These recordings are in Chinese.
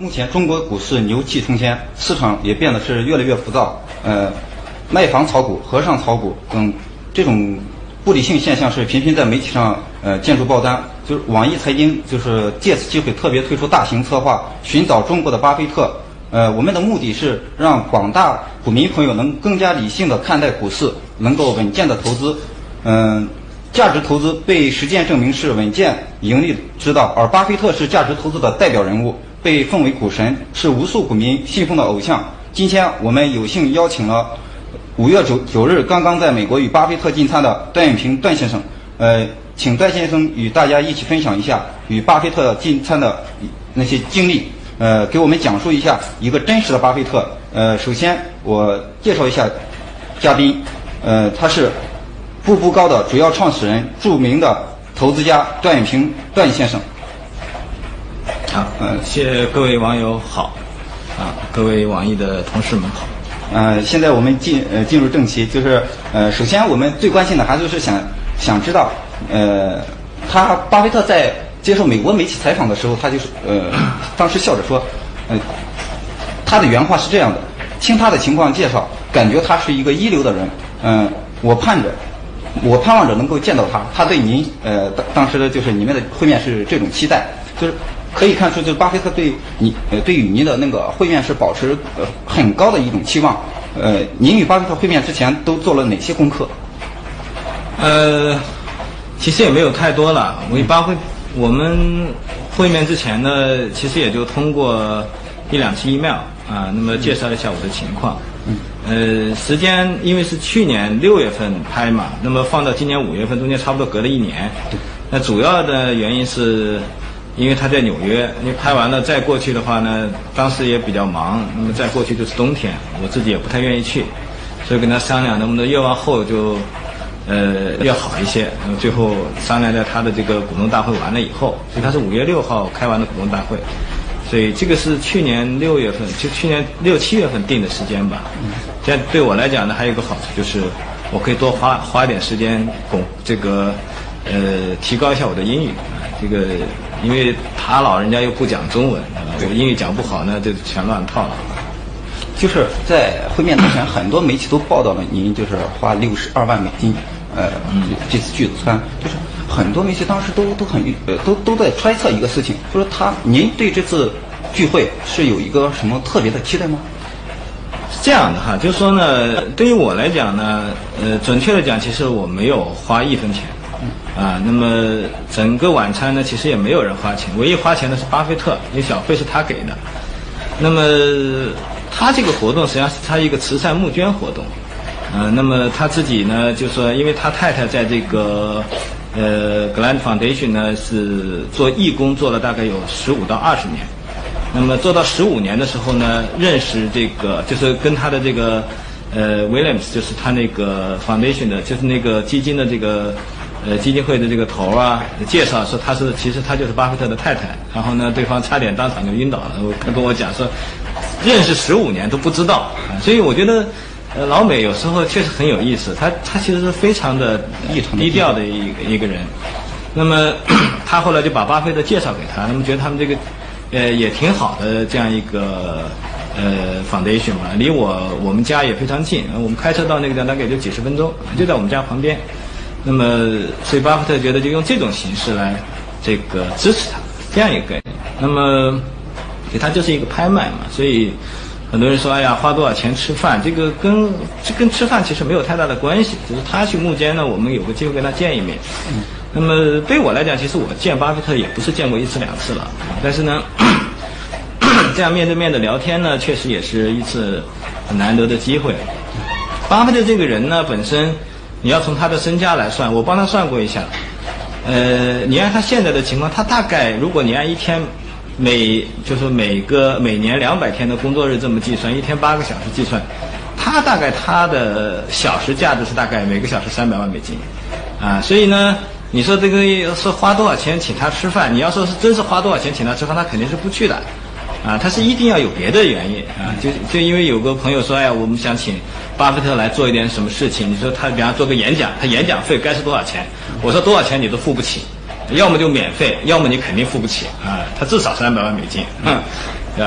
目前中国股市牛气冲天，市场也变得是越来越浮躁。呃，卖房炒股、和尚炒股等这种不理性现象是频频在媒体上呃见诸报单。就是网易财经就是借此机会特别推出大型策划，寻找中国的巴菲特。呃，我们的目的是让广大股民朋友能更加理性的看待股市，能够稳健的投资。嗯、价值投资被实践证明是稳健盈利之道，而巴菲特是价值投资的代表人物，被奉为股神，是无数股民信奉的偶像。今天我们有幸邀请了五月九九日刚刚在美国与巴菲特进餐的段永平段先生，呃，请段先生与大家一起分享一下与巴菲特进餐的那些经历，呃，给我们讲述一下一个真实的巴菲特。呃，首先我介绍一下嘉宾，呃，他是步步高的主要创始人，著名的投资家段永平段先生。好，嗯，谢谢各位网友好，啊，各位网易的同事们好。呃，现在我们进呃进入正题，就是呃，首先我们最关心的还就是想想知道，呃，他巴菲特在接受美国媒体采访的时候，他就是呃，当时笑着说，呃，他的原话是这样的：听他的情况介绍，感觉他是一个一流的人，嗯、我盼着，我盼望着能够见到他。他对您呃当当时的就是你们的会面是这种期待，就是可以看出，就是巴菲特对你呃对于您的那个会面是保持呃很高的一种期望。呃，您与巴菲特会面之前都做了哪些功课？呃，其实也没有太多了。我一般会，我们会面之前呢，其实也就通过一两次 email 啊，那么介绍一下我的情况。呃，时间因为是去年六月份拍嘛，那么放到今年五月份，中间差不多隔了一年。那主要的原因是，因为他在纽约，你拍完了再过去的话呢，当时也比较忙，那么再过去就是冬天，我自己也不太愿意去，所以跟他商量能不能越往后就。呃，越好一些。那么最后商量在他的这个股东大会完了以后，所以他是五月六号开完的股东大会，所以这个是去年六月份，就去年六七月份定的时间吧。这样对我来讲呢，还有一个好处就是，我可以多花花一点时间巩这个呃提高一下我的英语。啊这个因为他老人家又不讲中文，我英语讲不好呢，就全乱套了。就是在会面之前，很多媒体都报道了您就是花六十二万美金，呃，这次聚餐，就是很多媒体当时都都很呃都都在揣测一个事情，就是他您对这次聚会是有一个什么特别的期待吗？是这样的哈，就是说呢，对于我来讲呢，呃，准确的讲，其实我没有花一分钱，啊，那么整个晚餐呢，其实也没有人花钱，唯一花钱的是巴菲特，因为小费是他给的。那么他这个活动实际上是他一个慈善募捐活动，呃，那么他自己呢，就说因为他太太在这个呃 Gland Foundation 呢是做义工做了大概有十五到二十年。那么做到十五年的时候呢，认识这个就是跟他的这个呃 Williams，就是他那个 foundation 的，就是那个基金的这个呃基金会的这个头啊，介绍说他是其实他就是巴菲特的太太，然后呢，对方差点当场就晕倒了。他跟我讲说，认识十五年都不知道，所以我觉得。呃，老美有时候确实很有意思，他他其实是非常的低调的一一个人。那么 他后来就把巴菲特介绍给他，那么觉得他们这个呃也挺好的这样一个呃 foundation 嘛，离我我们家也非常近，我们开车到那个地方大概也就几十分钟，就在我们家旁边。那么所以巴菲特觉得就用这种形式来这个支持他这样一个概念。那么给他就是一个拍卖嘛，所以。很多人说，哎呀，花多少钱吃饭？这个跟 这跟吃饭其实没有太大的关系，只是他去募捐呢，我们有个机会跟他见一面。那么对我来讲，其实我见巴菲特也不是见过一次两次了，但是呢，这样面对面的聊天呢，确实也是一次很难得的机会。巴菲特这个人呢，本身你要从他的身家来算，我帮他算过一下，呃，你按他现在的情况，他大概如果你按一天。每就是每个每年两百天的工作日这么计算，一天八个小时计算，他大概他的小时价值是大概每个小时三百万美金，啊，所以呢，你说这个是花多少钱请他吃饭？你要说是真是花多少钱请他吃饭，他肯定是不去的，啊，他是一定要有别的原因啊，就就因为有个朋友说，哎呀，我们想请巴菲特来做一点什么事情，你说他比方做个演讲，他演讲费该是多少钱？我说多少钱你都付不起。要么就免费，要么你肯定付不起啊，他至少三百万美金，啊，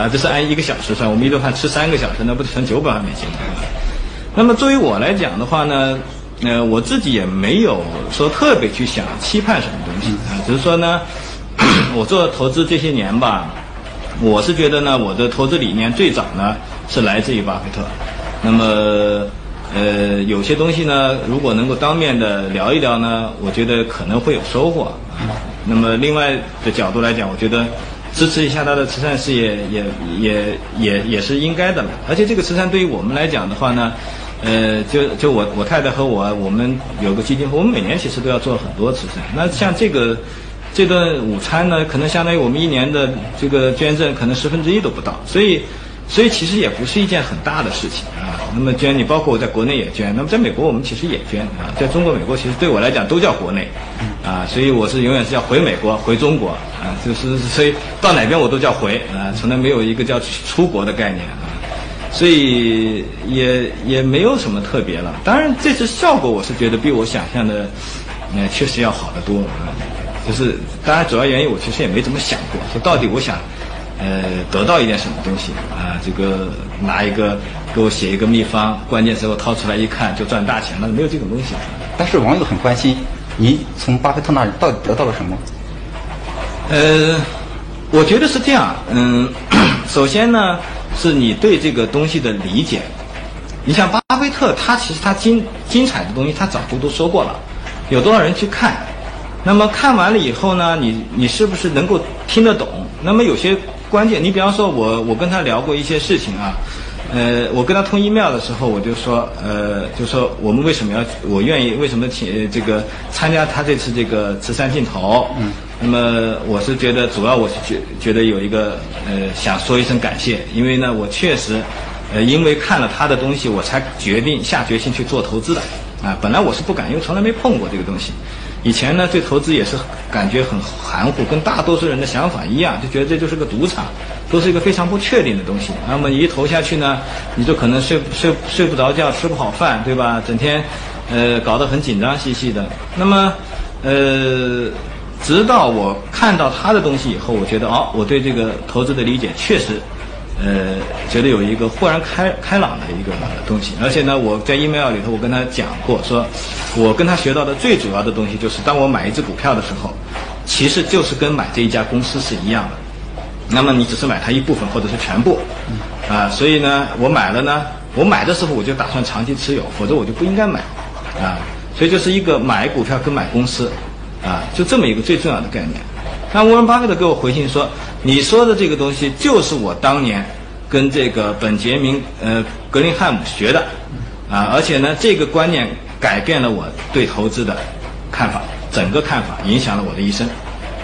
这是按一个小时算，我们一顿饭吃三个小时，那不得成九百万美金吗？那么作为我来讲的话呢，呃，我自己也没有说特别去想期盼什么东西啊，只是说呢，我做投资这些年吧，我是觉得呢，我的投资理念最早呢是来自于巴菲特，那么。呃，有些东西呢，如果能够当面的聊一聊呢，我觉得可能会有收获。那么另外的角度来讲，我觉得支持一下他的慈善事业也也也也是应该的了。而且这个慈善对于我们来讲的话呢，呃，就就我我太太和我，我们有个基金会，我们每年其实都要做很多慈善。那像这个这顿午餐呢，可能相当于我们一年的这个捐赠，可能十分之一都不到。所以。所以其实也不是一件很大的事情啊。那么捐你包括我在国内也捐，那么在美国我们其实也捐啊。在中国、美国其实对我来讲都叫国内，啊，所以我是永远是要回美国、回中国啊。就是所以到哪边我都叫回啊，从来没有一个叫出国的概念啊。所以也也没有什么特别了。当然这次效果我是觉得比我想象的，呃，确实要好得多啊。就是当然主要原因我其实也没怎么想过，说到底我想。呃，得到一点什么东西啊？这个拿一个给我写一个秘方，关键时候掏出来一看就赚大钱了，没有这种东西。但是网友很关心，你从巴菲特那里到底得到了什么？呃，我觉得是这样。嗯，首先呢，是你对这个东西的理解。你像巴菲特，他其实他精精彩的东西，他早就都说过了。有多少人去看？那么看完了以后呢，你你是不是能够听得懂？那么有些。关键，你比方说，我我跟他聊过一些事情啊，呃，我跟他通 email 的时候，我就说，呃，就说我们为什么要，我愿意为什么请这个参加他这次这个慈善镜头，嗯，那么我是觉得主要我是觉觉得有一个呃想说一声感谢，因为呢，我确实，呃，因为看了他的东西，我才决定下决心去做投资的，啊，本来我是不敢，因为从来没碰过这个东西。以前呢，对投资也是感觉很含糊，跟大多数人的想法一样，就觉得这就是个赌场，都是一个非常不确定的东西。那么一投下去呢，你就可能睡睡睡不着觉，吃不好饭，对吧？整天，呃，搞得很紧张兮兮的。那么，呃，直到我看到他的东西以后，我觉得哦，我对这个投资的理解确实。呃，觉得有一个豁然开开朗的一个东西，而且呢，我在 email 里头我跟他讲过，说我跟他学到的最主要的东西就是，当我买一只股票的时候，其实就是跟买这一家公司是一样的。那么你只是买它一部分或者是全部，啊，所以呢，我买了呢，我买的时候我就打算长期持有，否则我就不应该买，啊，所以就是一个买股票跟买公司，啊，就这么一个最重要的概念。那沃伦巴菲特给我回信说：“你说的这个东西就是我当年跟这个本杰明呃格林汉姆学的，啊，而且呢，这个观念改变了我对投资的看法，整个看法影响了我的一生，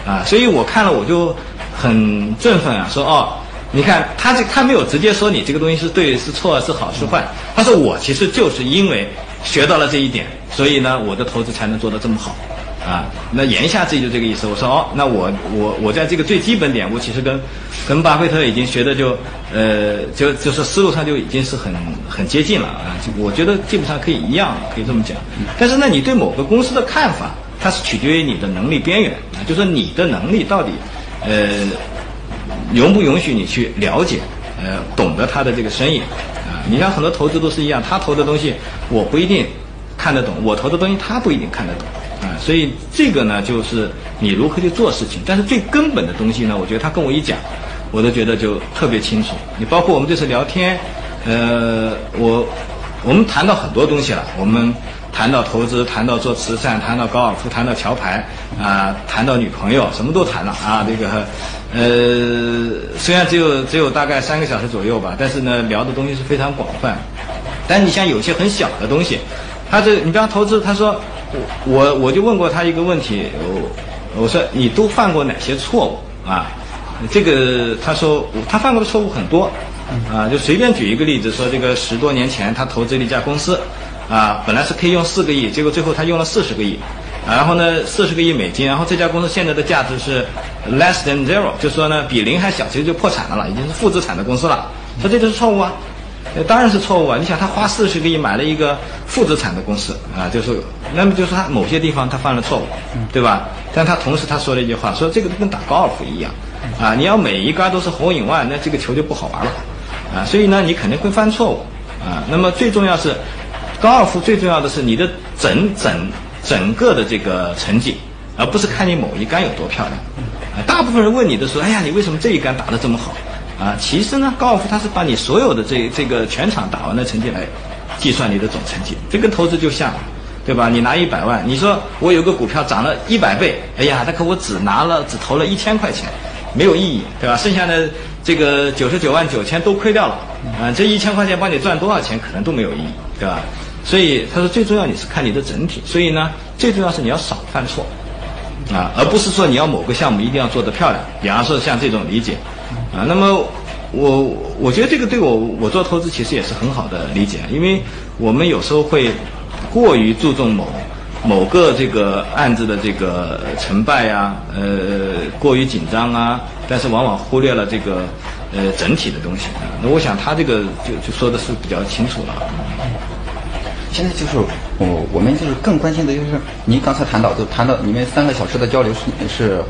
啊，所以我看了我就很振奋啊，说哦，你看他这他没有直接说你这个东西是对是错是好是坏，他说我其实就是因为学到了这一点，所以呢，我的投资才能做得这么好。”啊，那言下之意就这个意思。我说哦，那我我我在这个最基本点，我其实跟跟巴菲特已经学的就呃就就是思路上就已经是很很接近了啊。就我觉得基本上可以一样，可以这么讲。但是呢，你对某个公司的看法，它是取决于你的能力边缘啊，就说你的能力到底呃容不允许你去了解呃懂得他的这个生意啊。你像很多投资都是一样，他投的东西我不一定看得懂，我投的东西他不一定看得懂。啊，所以这个呢，就是你如何去做事情。但是最根本的东西呢，我觉得他跟我一讲，我都觉得就特别清楚。你包括我们这次聊天，呃，我我们谈到很多东西了。我们谈到投资，谈到做慈善，谈到高尔夫，谈到桥牌，啊，谈到女朋友，什么都谈了啊。这个，呃，虽然只有只有大概三个小时左右吧，但是呢，聊的东西是非常广泛。但你像有些很小的东西，他这你比方投资，他说。我我就问过他一个问题，我我说你都犯过哪些错误啊？这个他说他犯过的错误很多，啊，就随便举一个例子，说这个十多年前他投资了一家公司，啊，本来是可以用四个亿，结果最后他用了四十个亿，然后呢四十个亿美金，然后这家公司现在的价值是 less than zero，就说呢比零还小，其实就破产了了，已经是负资产的公司了，说这就是错误啊。呃，当然是错误啊！你想，他花四十个亿买了一个负资产的公司啊，就是那么就是他某些地方他犯了错误，对吧？但他同时他说了一句话，说这个跟打高尔夫一样啊，你要每一杆都是 hole in one，那这个球就不好玩了啊。所以呢，你肯定会犯错误啊。那么最重要是，高尔夫最重要的是你的整整整个的这个成绩，而不是看你某一杆有多漂亮啊。大部分人问你的时候，哎呀，你为什么这一杆打得这么好？啊，其实呢，高尔夫它是把你所有的这这个全场打完的成绩来计算你的总成绩，这跟投资就像，对吧？你拿一百万，你说我有个股票涨了一百倍，哎呀，那可我只拿了只投了一千块钱，没有意义，对吧？剩下的这个九十九万九千都亏掉了，啊，这一千块钱帮你赚多少钱可能都没有意义，对吧？所以他说最重要你是看你的整体，所以呢，最重要是你要少犯错，啊，而不是说你要某个项目一定要做得漂亮，比方说像这种理解。啊，那么我我觉得这个对我我做投资其实也是很好的理解，因为我们有时候会过于注重某某个这个案子的这个成败呀，呃，过于紧张啊，但是往往忽略了这个呃整体的东西。那我想他这个就就说的是比较清楚了。现在就是我我们就是更关心的就是您刚才谈到就谈到你们三个小时的交流是是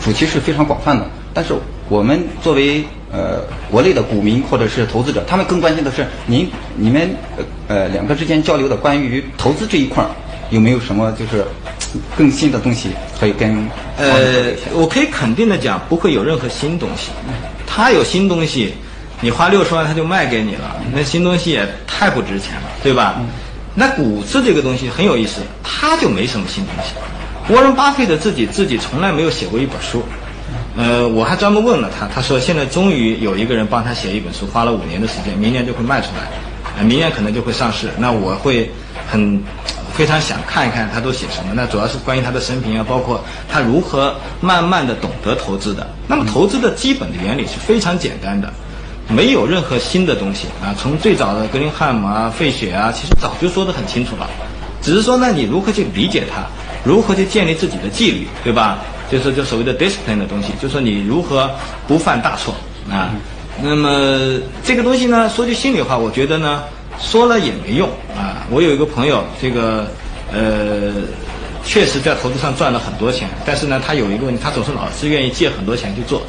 主题是非常广泛的，但是。我们作为呃国内的股民或者是投资者，他们更关心的是您你们呃两个之间交流的关于投资这一块儿有没有什么就是更新的东西可以跟呃我可以肯定的讲，不会有任何新东西。他有新东西，你花六十万他就卖给你了，那新东西也太不值钱了，对吧？那股市这个东西很有意思，他就没什么新东西。沃伦巴菲特自己自己从来没有写过一本书。呃，我还专门问了他，他说现在终于有一个人帮他写一本书，花了五年的时间，明年就会卖出来，呃，明年可能就会上市。那我会很非常想看一看他都写什么。那主要是关于他的生平啊，包括他如何慢慢的懂得投资的。那么投资的基本的原理是非常简单的，没有任何新的东西啊。从最早的格林汉姆啊、费雪啊，其实早就说得很清楚了，只是说呢，你如何去理解它，如何去建立自己的纪律，对吧？就是就所谓的 discipline 的东西，就说你如何不犯大错啊。那么这个东西呢，说句心里话，我觉得呢，说了也没用啊。我有一个朋友，这个呃，确实在投资上赚了很多钱，但是呢，他有一个问题，他总是老是愿意借很多钱去做，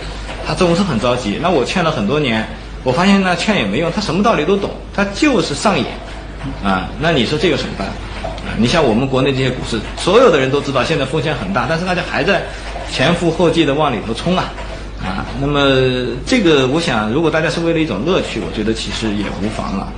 他总是很着急。那我劝了很多年，我发现呢，劝也没用，他什么道理都懂，他就是上瘾啊。那你说这有什么办法？你像我们国内这些股市，所有的人都知道现在风险很大，但是大家还在前赴后继的往里头冲啊，啊，那么这个我想，如果大家是为了一种乐趣，我觉得其实也无妨了。